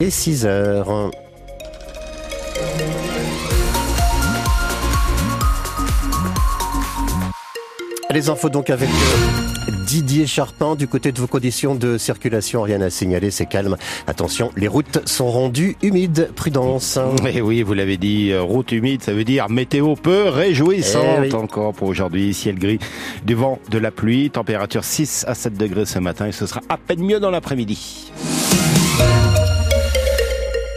Et 6 heures. Les infos donc avec euh, Didier Charpin du côté de vos conditions de circulation. Rien à signaler, c'est calme. Attention, les routes sont rendues humides. Prudence. Et oui, vous l'avez dit, euh, route humide, ça veut dire météo peu réjouissante Eh oui. encore pour aujourd'hui. Ciel gris, du vent, de la pluie, température 6 à 7 degrés ce matin et ce sera à peine mieux dans l'après-midi.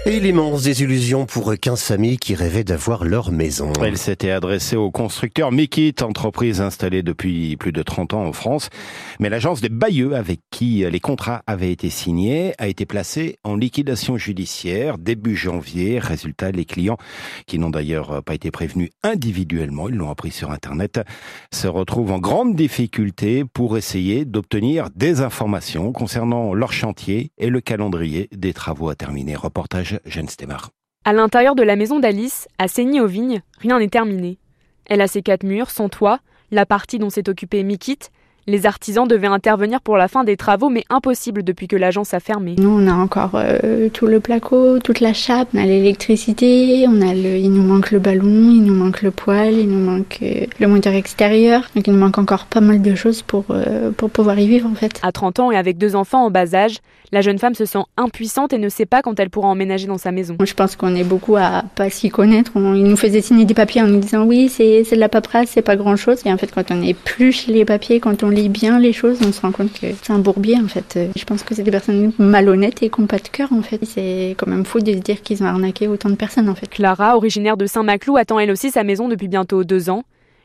Et l'immense désillusion pour 15 familles qui rêvaient d'avoir leur maison. Elle s'était adressée au constructeur Mikit, entreprise installée depuis plus de 30 ans en France. Mais l'agence des Bayeux, avec qui les contrats avaient été signés, a été placée en liquidation judiciaire début janvier. Résultat, les clients, qui n'ont d'ailleurs pas été prévenus individuellement, ils l'ont appris sur Internet, se retrouvent en grande difficulté pour essayer d'obtenir des informations concernant leur chantier et le calendrier des travaux à terminer. Reportage Jeanne Stemar. À l'intérieur de la maison d'Alice, à Saigny-aux-Vignes, rien n'est terminé. Elle a ses quatre murs, son toit, la partie dont s'est occupé Mikit. Les artisans devaient intervenir pour la fin des travaux, mais impossible depuis que l'agence a fermé. Nous, on a encore euh, tout le placo, toute la chape, on a l'électricité, on a le, il nous manque le ballon, il nous manque le poêle, il nous manque euh, le moteur extérieur. Donc il nous manque encore pas mal de choses pour, euh, pour pouvoir y vivre en fait. À 30 ans et avec deux enfants en bas âge, la jeune femme se sent impuissante et ne sait pas quand elle pourra emménager dans sa maison. Moi, je pense qu'on est beaucoup à pas s'y connaître. On, ils nous faisaient signer des papiers en nous disant oui, c'est de la paperasse, c'est pas grand chose. Et en fait, quand on épluche les papiers, quand on lit bien les choses, on se rend compte que c'est un bourbier en fait. Euh, Je pense que c'est des personnes malhonnêtes et qui n'ont pas de cœur en fait. C'est quand même fou de se dire qu'ils ont arnaqué autant de personnes en fait. Clara, originaire de Saint-Maclou, attend elle aussi sa maison depuis bientôt deux ans.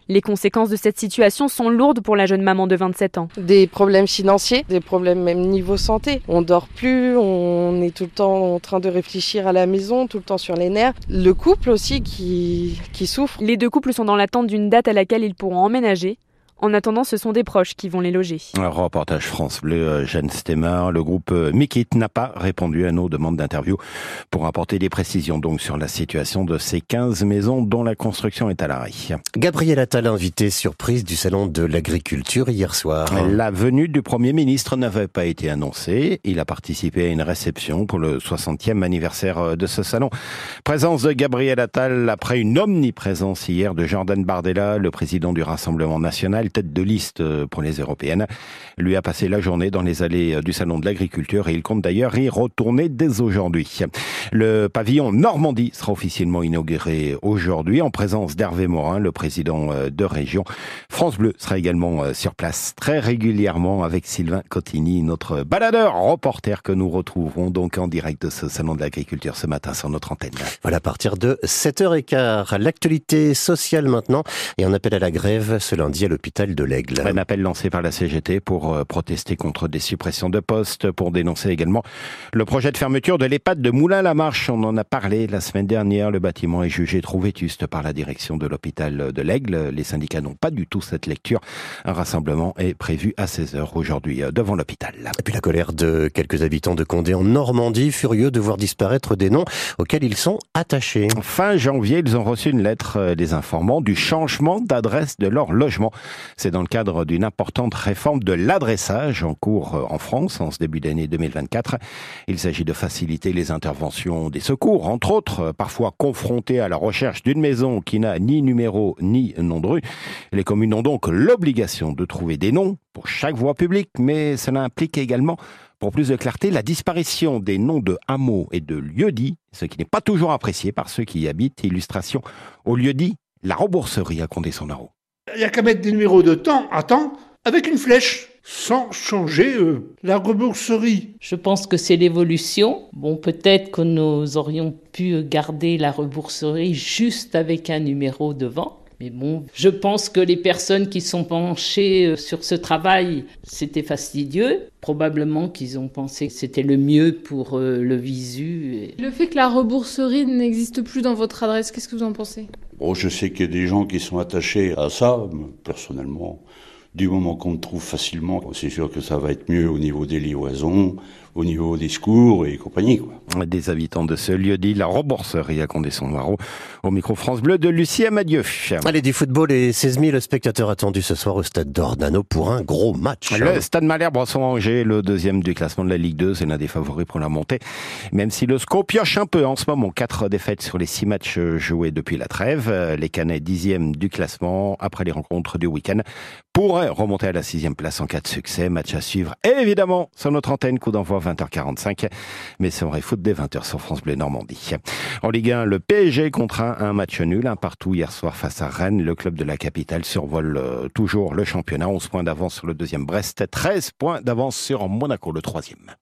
Les conséquences de cette situation sont lourdes pour la jeune maman de 27 ans. Des problèmes financiers, des problèmes même niveau santé. On dort plus, on est tout le temps en train de réfléchir à la maison, tout le temps sur les nerfs. Le couple aussi qui, qui souffre. Les deux couples sont dans l'attente d'une date à laquelle ils pourront emménager. En attendant, ce sont des proches qui vont les loger. Un reportage France Bleu, euh, Jeanne Stemmer. Le groupe euh, Mikit n'a pas répondu à nos demandes d'interview pour apporter des précisions donc sur la situation de ces 15 maisons dont la construction est à l'arrêt. Gabriel Attal, invité surprise du Salon de l'Agriculture hier soir. La venue du Premier ministre n'avait pas été annoncée. Il a participé à une réception pour le 60e anniversaire euh, de ce salon. Présence de Gabriel Attal après une omniprésence hier de Jordan Bardella, le président du Rassemblement national, tête de liste euh, pour les européennes, lui a passé la journée dans les allées euh, du Salon de l'Agriculture et il compte d'ailleurs y retourner dès aujourd'hui. Le pavillon Normandie sera officiellement inauguré aujourd'hui en présence d'Hervé Morin, le président euh, de région. France Bleu sera également sur place très régulièrement avec Sylvain Cotigny, notre baladeur, reporter que nous retrouverons donc en direct de ce Salon de l'Agriculture ce matin sur notre antenne. Voilà, à partir de 7h15. L'actualité sociale maintenant et un appel à la grève ce lundi à l'hôpital de l'Aigle. Un appel lancé par la CGT pour euh, protester contre des suppressions de postes, pour dénoncer également le projet de fermeture de l'EHPAD de Moulin-la-Marche. On en a parlé la semaine dernière. Le bâtiment est jugé trop vétuste par la direction de l'hôpital de l'Aigle. Les syndicats n'ont pas du tout cette lecture. Un rassemblement est prévu à 16h aujourd'hui euh, devant l'hôpital. Et puis la colère de quelques habitants de Condé en Normandie, furieux de voir disparaître des noms auxquels ils sont attachés. Fin janvier, ils ont reçu une lettre euh, des informant du changement d'adresse de leur logement. C'est dans le cadre d'une importante réforme de l'adressage en cours euh, en France en ce début d'année 2024. Il s'agit de faciliter les interventions des secours, entre autres, euh, parfois confrontés à la recherche d'une maison qui n'a ni numéro ni nom de rue. Les communes ont donc l'obligation de trouver des noms pour chaque voie publique, mais cela implique également pour plus de clarté, la disparition des noms de hameaux et de lieux-dits, ce qui n'est pas toujours apprécié par ceux qui y habitent. Illustration au lieu-dit, la rembourserie à Condé-son-Naro. Il n'y a qu'à mettre des numéros de temps à temps avec une flèche, sans changer euh, la rembourserie. Je pense que c'est l'évolution. Bon, peut-être que nous aurions pu garder la rembourserie juste avec un numéro devant. Mais bon, je pense que les personnes qui sont penchées euh, sur ce travail, c'était fastidieux. Probablement qu'ils ont pensé que c'était le mieux pour euh, le visu. et- Le fait que la rembourserie n'existe plus dans votre adresse, qu'est-ce que vous en pensez? Bon, je sais qu'il y a des gens qui sont attachés à ça, mais personnellement. Du moment qu'on le trouve facilement, c'est sûr que ça va être mieux au niveau des livraisons, au niveau des secours et compagnie. Quoi. Des habitants de ce lieu dit la rembourserie à Condé-Son-Noireau. Au micro France Bleu de Lucie Amadieu. Allez, du football et 16 000 spectateurs attendus ce soir au stade d'Ordano pour un gros match. Le stade Malherbe son angers le deuxième du classement de la Ligue 2, c'est l'un des favoris pour la montée. Même si le score pioche un peu en ce moment, quatre défaites sur les six matchs joués depuis la trêve. Les Canets dixième du classement après les rencontres du week-end pourraient remonter à la sixième place en cas de succès. Match à suivre évidemment sur notre antenne, coup d'envoi 20h45. Mais c'est vrai foot des 20h sur France Bleu Normandie. En Ligue 1, le PSG contraint un match nul, un partout hier soir face à Rennes. Le club de la capitale survole euh, toujours le championnat. 11 points d'avance sur le deuxième Brest, 13 points d'avance sur Monaco, le troisième.